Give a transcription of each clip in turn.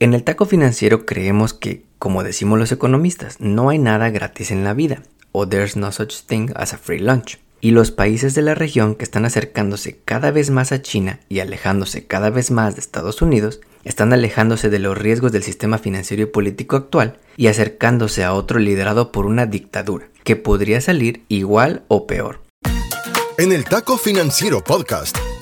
En el taco financiero creemos que, como decimos los economistas, no hay nada gratis en la vida, o there's no such thing as a free lunch. Y los países de la región que están acercándose cada vez más a China y alejándose cada vez más de Estados Unidos, están alejándose de los riesgos del sistema financiero y político actual y acercándose a otro liderado por una dictadura, que podría salir igual o peor. En el Taco Financiero Podcast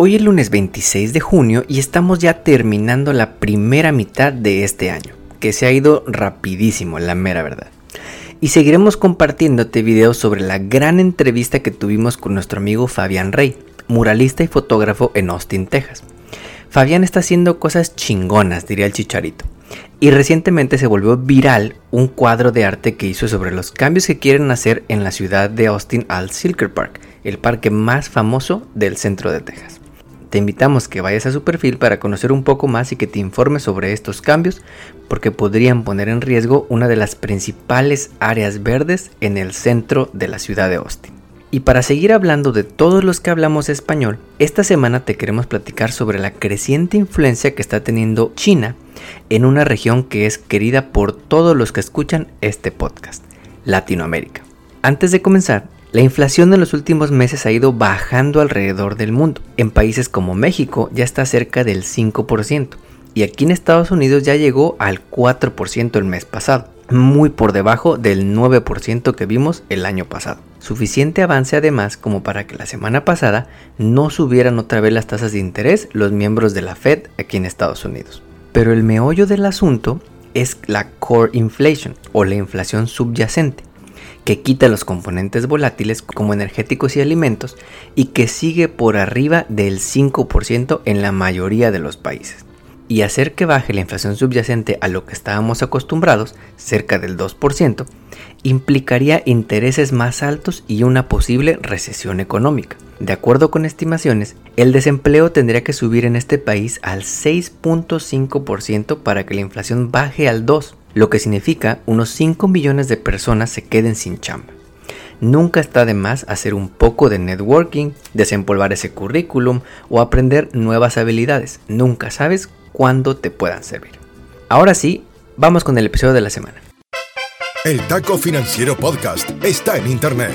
Hoy es lunes 26 de junio y estamos ya terminando la primera mitad de este año, que se ha ido rapidísimo, la mera verdad. Y seguiremos compartiéndote videos sobre la gran entrevista que tuvimos con nuestro amigo Fabián Rey, muralista y fotógrafo en Austin, Texas. Fabián está haciendo cosas chingonas, diría el chicharito. Y recientemente se volvió viral un cuadro de arte que hizo sobre los cambios que quieren hacer en la ciudad de Austin al Silker Park, el parque más famoso del centro de Texas. Te invitamos que vayas a su perfil para conocer un poco más y que te informes sobre estos cambios porque podrían poner en riesgo una de las principales áreas verdes en el centro de la ciudad de Austin. Y para seguir hablando de todos los que hablamos español, esta semana te queremos platicar sobre la creciente influencia que está teniendo China en una región que es querida por todos los que escuchan este podcast, Latinoamérica. Antes de comenzar, la inflación en los últimos meses ha ido bajando alrededor del mundo. En países como México ya está cerca del 5% y aquí en Estados Unidos ya llegó al 4% el mes pasado, muy por debajo del 9% que vimos el año pasado. Suficiente avance además como para que la semana pasada no subieran otra vez las tasas de interés los miembros de la Fed aquí en Estados Unidos. Pero el meollo del asunto es la core inflation o la inflación subyacente que quita los componentes volátiles como energéticos y alimentos y que sigue por arriba del 5% en la mayoría de los países. Y hacer que baje la inflación subyacente a lo que estábamos acostumbrados, cerca del 2%, implicaría intereses más altos y una posible recesión económica. De acuerdo con estimaciones, el desempleo tendría que subir en este país al 6.5% para que la inflación baje al 2% lo que significa unos 5 millones de personas se queden sin chamba. Nunca está de más hacer un poco de networking, desempolvar ese currículum o aprender nuevas habilidades. Nunca sabes cuándo te puedan servir. Ahora sí, vamos con el episodio de la semana. El Taco Financiero Podcast está en Internet.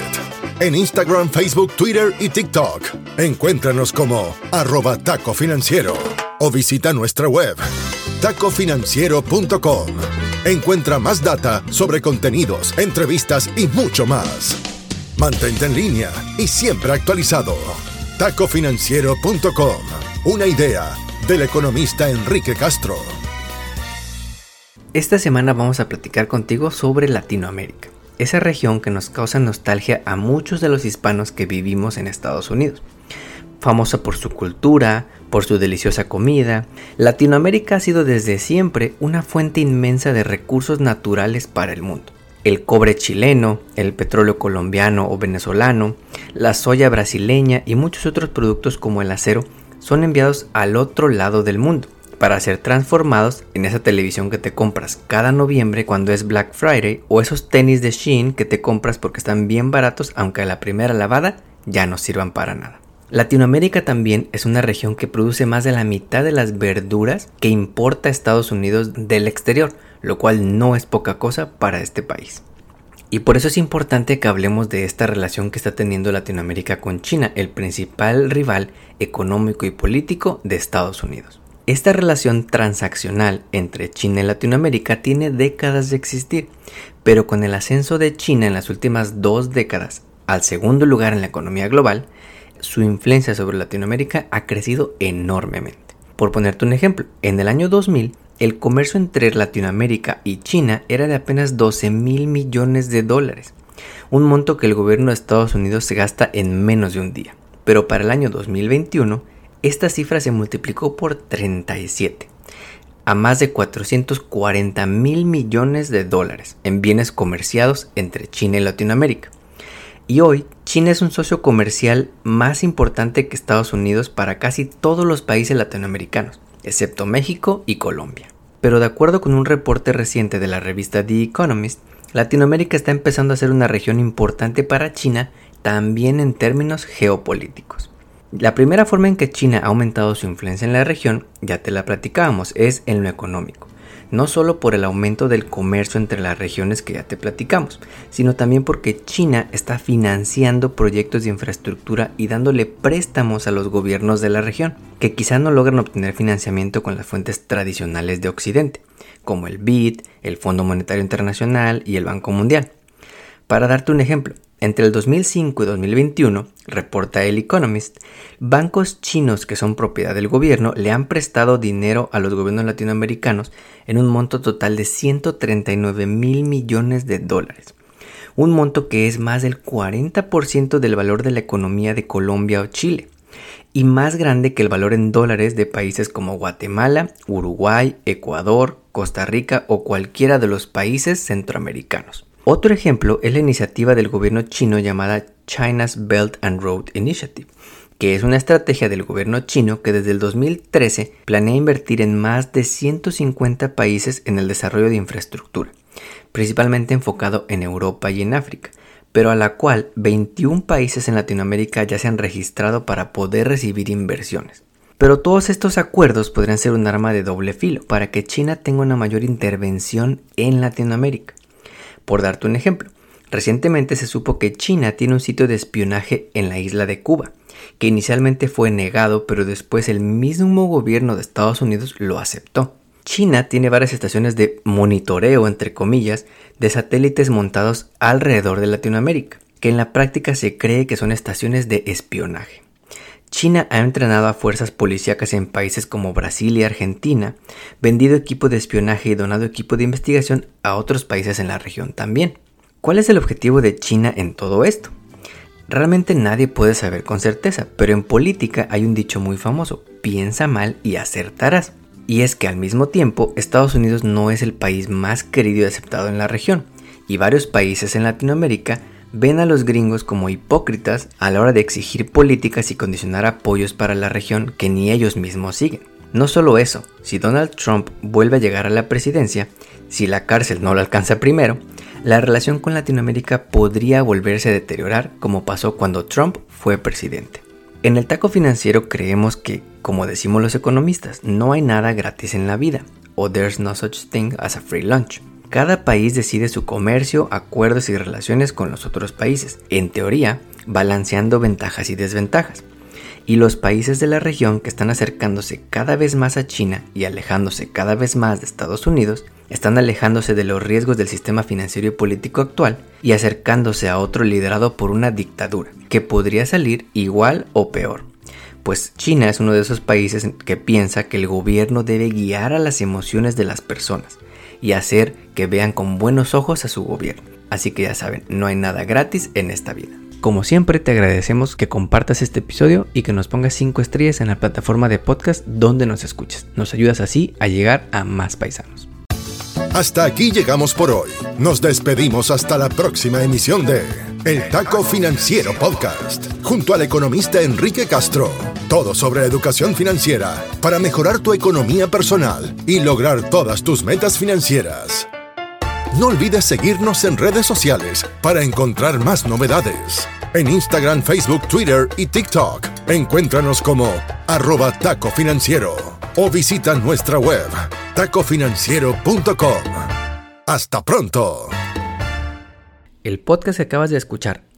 En Instagram, Facebook, Twitter y TikTok. Encuéntranos como arroba taco financiero o visita nuestra web tacofinanciero.com. Encuentra más data sobre contenidos, entrevistas y mucho más. Mantente en línea y siempre actualizado. Tacofinanciero.com. Una idea del economista Enrique Castro. Esta semana vamos a platicar contigo sobre Latinoamérica, esa región que nos causa nostalgia a muchos de los hispanos que vivimos en Estados Unidos famosa por su cultura, por su deliciosa comida, Latinoamérica ha sido desde siempre una fuente inmensa de recursos naturales para el mundo. El cobre chileno, el petróleo colombiano o venezolano, la soya brasileña y muchos otros productos como el acero son enviados al otro lado del mundo para ser transformados en esa televisión que te compras cada noviembre cuando es Black Friday o esos tenis de Shein que te compras porque están bien baratos aunque a la primera lavada ya no sirvan para nada. Latinoamérica también es una región que produce más de la mitad de las verduras que importa Estados Unidos del exterior, lo cual no es poca cosa para este país. Y por eso es importante que hablemos de esta relación que está teniendo Latinoamérica con China, el principal rival económico y político de Estados Unidos. Esta relación transaccional entre China y Latinoamérica tiene décadas de existir, pero con el ascenso de China en las últimas dos décadas al segundo lugar en la economía global, su influencia sobre Latinoamérica ha crecido enormemente. Por ponerte un ejemplo, en el año 2000 el comercio entre Latinoamérica y China era de apenas 12 mil millones de dólares, un monto que el gobierno de Estados Unidos se gasta en menos de un día. Pero para el año 2021, esta cifra se multiplicó por 37. a más de 440 mil millones de dólares en bienes comerciados entre China y Latinoamérica. Y hoy China es un socio comercial más importante que Estados Unidos para casi todos los países latinoamericanos, excepto México y Colombia. Pero de acuerdo con un reporte reciente de la revista The Economist, Latinoamérica está empezando a ser una región importante para China también en términos geopolíticos. La primera forma en que China ha aumentado su influencia en la región, ya te la platicábamos, es en lo económico. No solo por el aumento del comercio entre las regiones que ya te platicamos, sino también porque China está financiando proyectos de infraestructura y dándole préstamos a los gobiernos de la región, que quizá no logran obtener financiamiento con las fuentes tradicionales de Occidente, como el BID, el Fondo Monetario Internacional y el Banco Mundial. Para darte un ejemplo, entre el 2005 y 2021, reporta el Economist, bancos chinos que son propiedad del gobierno le han prestado dinero a los gobiernos latinoamericanos en un monto total de 139 mil millones de dólares. Un monto que es más del 40% del valor de la economía de Colombia o Chile y más grande que el valor en dólares de países como Guatemala, Uruguay, Ecuador, Costa Rica o cualquiera de los países centroamericanos. Otro ejemplo es la iniciativa del gobierno chino llamada China's Belt and Road Initiative, que es una estrategia del gobierno chino que desde el 2013 planea invertir en más de 150 países en el desarrollo de infraestructura, principalmente enfocado en Europa y en África, pero a la cual 21 países en Latinoamérica ya se han registrado para poder recibir inversiones. Pero todos estos acuerdos podrían ser un arma de doble filo para que China tenga una mayor intervención en Latinoamérica. Por darte un ejemplo, recientemente se supo que China tiene un sitio de espionaje en la isla de Cuba, que inicialmente fue negado, pero después el mismo gobierno de Estados Unidos lo aceptó. China tiene varias estaciones de monitoreo, entre comillas, de satélites montados alrededor de Latinoamérica, que en la práctica se cree que son estaciones de espionaje. China ha entrenado a fuerzas policíacas en países como Brasil y Argentina, vendido equipo de espionaje y donado equipo de investigación a otros países en la región también. ¿Cuál es el objetivo de China en todo esto? Realmente nadie puede saber con certeza, pero en política hay un dicho muy famoso, piensa mal y acertarás. Y es que al mismo tiempo Estados Unidos no es el país más querido y aceptado en la región, y varios países en Latinoamérica ven a los gringos como hipócritas a la hora de exigir políticas y condicionar apoyos para la región que ni ellos mismos siguen. No solo eso, si Donald Trump vuelve a llegar a la presidencia, si la cárcel no lo alcanza primero, la relación con Latinoamérica podría volverse a deteriorar como pasó cuando Trump fue presidente. En el taco financiero creemos que, como decimos los economistas, no hay nada gratis en la vida, o there's no such thing as a free lunch. Cada país decide su comercio, acuerdos y relaciones con los otros países, en teoría, balanceando ventajas y desventajas. Y los países de la región que están acercándose cada vez más a China y alejándose cada vez más de Estados Unidos, están alejándose de los riesgos del sistema financiero y político actual y acercándose a otro liderado por una dictadura, que podría salir igual o peor. Pues China es uno de esos países que piensa que el gobierno debe guiar a las emociones de las personas, y hacer que vean con buenos ojos a su gobierno. Así que ya saben, no hay nada gratis en esta vida. Como siempre te agradecemos que compartas este episodio y que nos pongas 5 estrellas en la plataforma de podcast donde nos escuches. Nos ayudas así a llegar a más paisanos. Hasta aquí llegamos por hoy. Nos despedimos hasta la próxima emisión de El Taco Financiero Podcast, junto al economista Enrique Castro. Todo sobre educación financiera para mejorar tu economía personal y lograr todas tus metas financieras. No olvides seguirnos en redes sociales para encontrar más novedades. En Instagram, Facebook, Twitter y TikTok. Encuéntranos como arroba taco financiero o visita nuestra web tacofinanciero.com. Hasta pronto. El podcast que acabas de escuchar,